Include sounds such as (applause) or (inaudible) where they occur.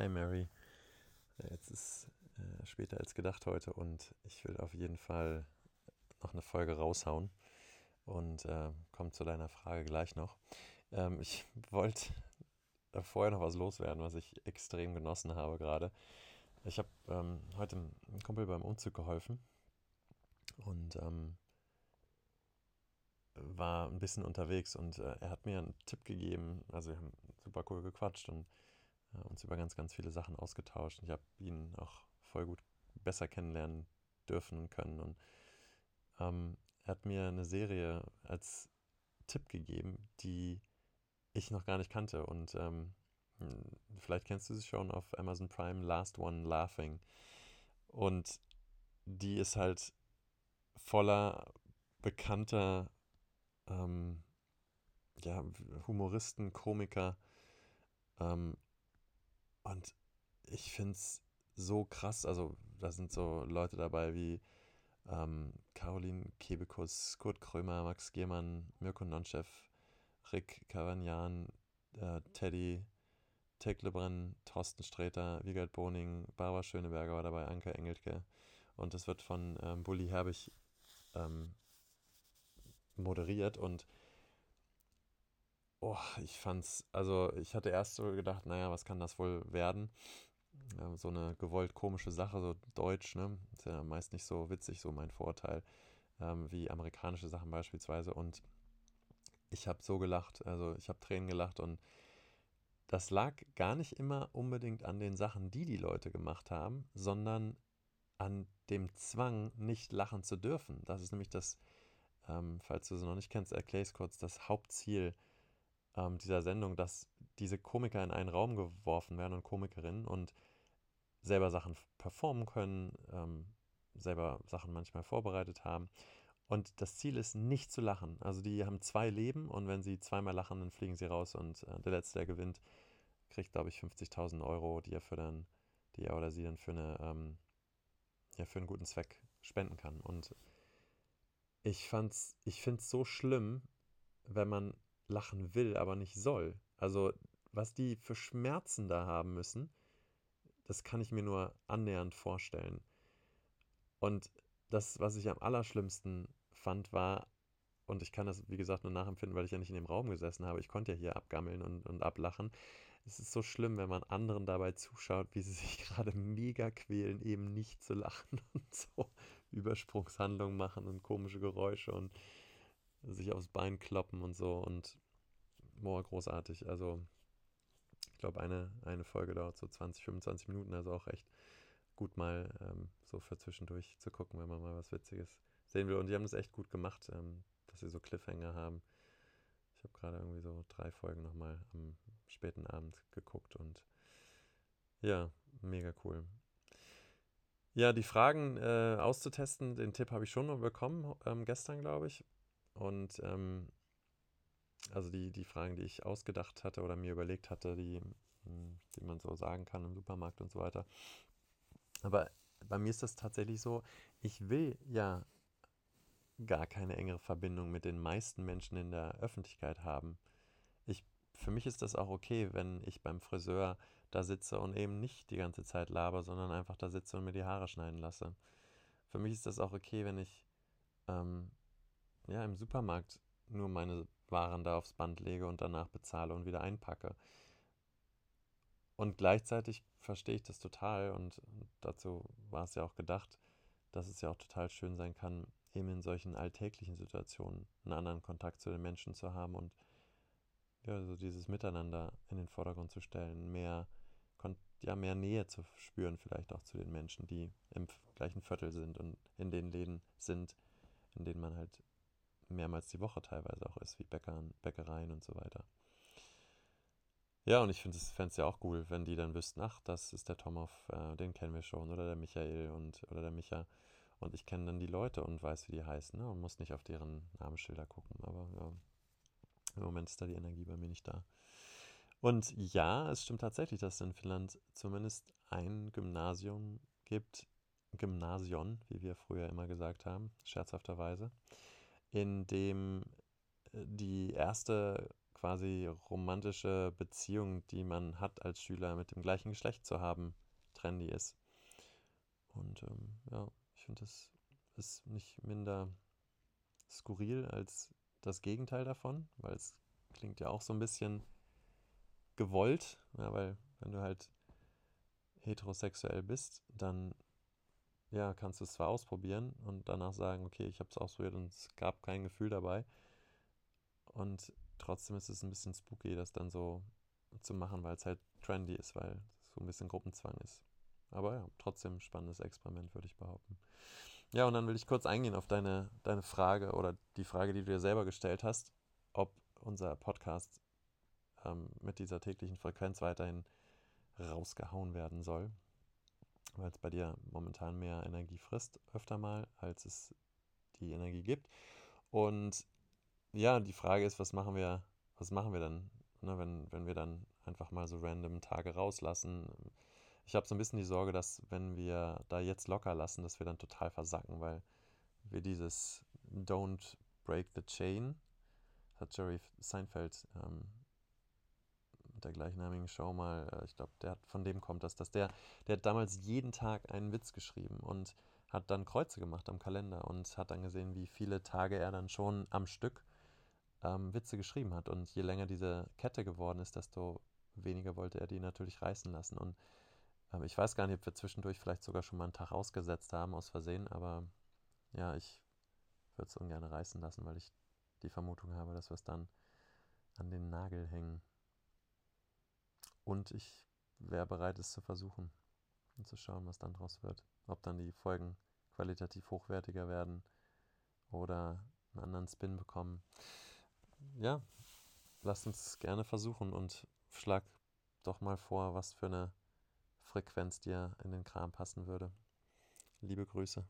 Hi Mary. Jetzt ist äh, später als gedacht heute und ich will auf jeden Fall noch eine Folge raushauen und äh, komme zu deiner Frage gleich noch. Ähm, ich (laughs) wollte vorher noch was loswerden, was ich extrem genossen habe gerade. Ich habe ähm, heute einem Kumpel beim Umzug geholfen und ähm, war ein bisschen unterwegs und äh, er hat mir einen Tipp gegeben. Also wir haben super cool gequatscht und uns über ganz, ganz viele Sachen ausgetauscht. Ich habe ihn auch voll gut besser kennenlernen dürfen und können. Und ähm, er hat mir eine Serie als Tipp gegeben, die ich noch gar nicht kannte. Und ähm, vielleicht kennst du sie schon auf Amazon Prime, Last One Laughing. Und die ist halt voller bekannter ähm, ja, Humoristen, Komiker. Ähm, und ich finde es so krass. Also, da sind so Leute dabei wie ähm, Caroline Kebekus, Kurt Krömer, Max Giermann, Mirko Nonchef, Rick Cavagnan, äh, Teddy, Tecklebrand, Thorsten Sträter, Wiegald Boning, Barbara Schöneberger war dabei, Anke Engelke. Und es wird von ähm, Bully Herbig ähm, moderiert und oh, ich fand's, also ich hatte erst so gedacht, naja, was kann das wohl werden? Ja, so eine gewollt komische Sache, so deutsch, ne? Ist ja meist nicht so witzig, so mein Vorurteil, ähm, wie amerikanische Sachen beispielsweise. Und ich habe so gelacht, also ich habe Tränen gelacht und das lag gar nicht immer unbedingt an den Sachen, die die Leute gemacht haben, sondern an dem Zwang, nicht lachen zu dürfen. Das ist nämlich das, ähm, falls du es noch nicht kennst, erkläre ich es kurz, das Hauptziel ähm, dieser Sendung, dass diese Komiker in einen Raum geworfen werden und Komikerinnen und selber Sachen performen können, ähm, selber Sachen manchmal vorbereitet haben. Und das Ziel ist, nicht zu lachen. Also die haben zwei Leben und wenn sie zweimal lachen, dann fliegen sie raus und äh, der Letzte, der gewinnt, kriegt, glaube ich, 50.000 Euro, die er für dann, die er oder sie dann für eine, ähm, ja, für einen guten Zweck spenden kann. Und ich ich finde es so schlimm, wenn man lachen will, aber nicht soll. Also, was die für Schmerzen da haben müssen, das kann ich mir nur annähernd vorstellen. Und das, was ich am allerschlimmsten fand, war, und ich kann das, wie gesagt, nur nachempfinden, weil ich ja nicht in dem Raum gesessen habe. Ich konnte ja hier abgammeln und, und ablachen. Es ist so schlimm, wenn man anderen dabei zuschaut, wie sie (laughs) sich gerade mega quälen, eben nicht zu lachen (laughs) und so Übersprungshandlungen machen und komische Geräusche und sich aufs Bein kloppen und so. Und boah, großartig. Also, ich glaube, eine, eine Folge dauert so 20, 25 Minuten, also auch echt gut mal ähm, so für zwischendurch zu gucken, wenn man mal was Witziges sehen will. Und die haben das echt gut gemacht, ähm, dass sie so Cliffhanger haben. Ich habe gerade irgendwie so drei Folgen nochmal am späten Abend geguckt und ja, mega cool. Ja, die Fragen äh, auszutesten, den Tipp habe ich schon bekommen, ähm, gestern, glaube ich. Und ähm, also die, die Fragen, die ich ausgedacht hatte oder mir überlegt hatte, die, hm, die man so sagen kann im Supermarkt und so weiter. Aber bei mir ist das tatsächlich so, ich will ja gar keine engere Verbindung mit den meisten Menschen in der Öffentlichkeit haben. Ich, für mich ist das auch okay, wenn ich beim Friseur da sitze und eben nicht die ganze Zeit laber, sondern einfach da sitze und mir die Haare schneiden lasse. Für mich ist das auch okay, wenn ich ähm, ja, im Supermarkt nur meine Waren da aufs Band lege und danach bezahle und wieder einpacke. Und gleichzeitig verstehe ich das total und dazu war es ja auch gedacht, dass es ja auch total schön sein kann, eben in solchen alltäglichen Situationen einen anderen Kontakt zu den Menschen zu haben und ja, so dieses Miteinander in den Vordergrund zu stellen, mehr, ja, mehr Nähe zu spüren, vielleicht auch zu den Menschen, die im gleichen Viertel sind und in den Läden sind, in denen man halt mehrmals die Woche teilweise auch ist, wie Bäckern, Bäckereien und so weiter. Ja, und ich finde es ja auch cool, wenn die dann wüssten, ach, das ist der Tomov, äh, den kennen wir schon, oder der Michael und oder der Micha. Und ich kenne dann die Leute und weiß, wie die heißen, ne? Und muss nicht auf deren Namensschilder gucken. Aber ja, im Moment ist da die Energie bei mir nicht da. Und ja, es stimmt tatsächlich, dass es in Finnland zumindest ein Gymnasium gibt, Gymnasion, wie wir früher immer gesagt haben, scherzhafterweise, in dem äh, die erste quasi romantische Beziehung, die man hat als Schüler mit dem gleichen Geschlecht zu haben, trendy ist. Und ähm, ja, ich finde, das ist nicht minder skurril als das Gegenteil davon, weil es klingt ja auch so ein bisschen gewollt, ja, weil wenn du halt heterosexuell bist, dann ja, kannst du es zwar ausprobieren und danach sagen, okay, ich habe es ausprobiert und es gab kein Gefühl dabei. Und trotzdem ist es ein bisschen spooky, das dann so zu machen, weil es halt trendy ist, weil es so ein bisschen Gruppenzwang ist. Aber ja, trotzdem spannendes Experiment, würde ich behaupten. Ja, und dann will ich kurz eingehen auf deine, deine Frage oder die Frage, die du dir selber gestellt hast, ob unser Podcast ähm, mit dieser täglichen Frequenz weiterhin rausgehauen werden soll, weil es bei dir momentan mehr Energie frisst, öfter mal, als es die Energie gibt. Und ja, die Frage ist, was machen wir, was machen wir dann, ne, wenn, wenn wir dann einfach mal so random Tage rauslassen? Ich habe so ein bisschen die Sorge, dass wenn wir da jetzt locker lassen, dass wir dann total versacken, weil wir dieses Don't Break the Chain, hat Jerry Seinfeld ähm, mit der gleichnamigen Show mal, äh, ich glaube, der von dem kommt das, dass der, der hat damals jeden Tag einen Witz geschrieben und hat dann Kreuze gemacht am Kalender und hat dann gesehen, wie viele Tage er dann schon am Stück ähm, Witze geschrieben hat. Und je länger diese Kette geworden ist, desto weniger wollte er die natürlich reißen lassen. Und ähm, ich weiß gar nicht, ob wir zwischendurch vielleicht sogar schon mal einen Tag ausgesetzt haben aus Versehen, aber ja, ich würde es ungern reißen lassen, weil ich die Vermutung habe, dass wir es dann an den Nagel hängen. Und ich wäre bereit, es zu versuchen und zu schauen, was dann draus wird. Ob dann die Folgen qualitativ hochwertiger werden oder einen anderen Spin bekommen. Ja, lasst uns gerne versuchen und schlag doch mal vor, was für eine Frequenz dir in den Kram passen würde. Liebe Grüße.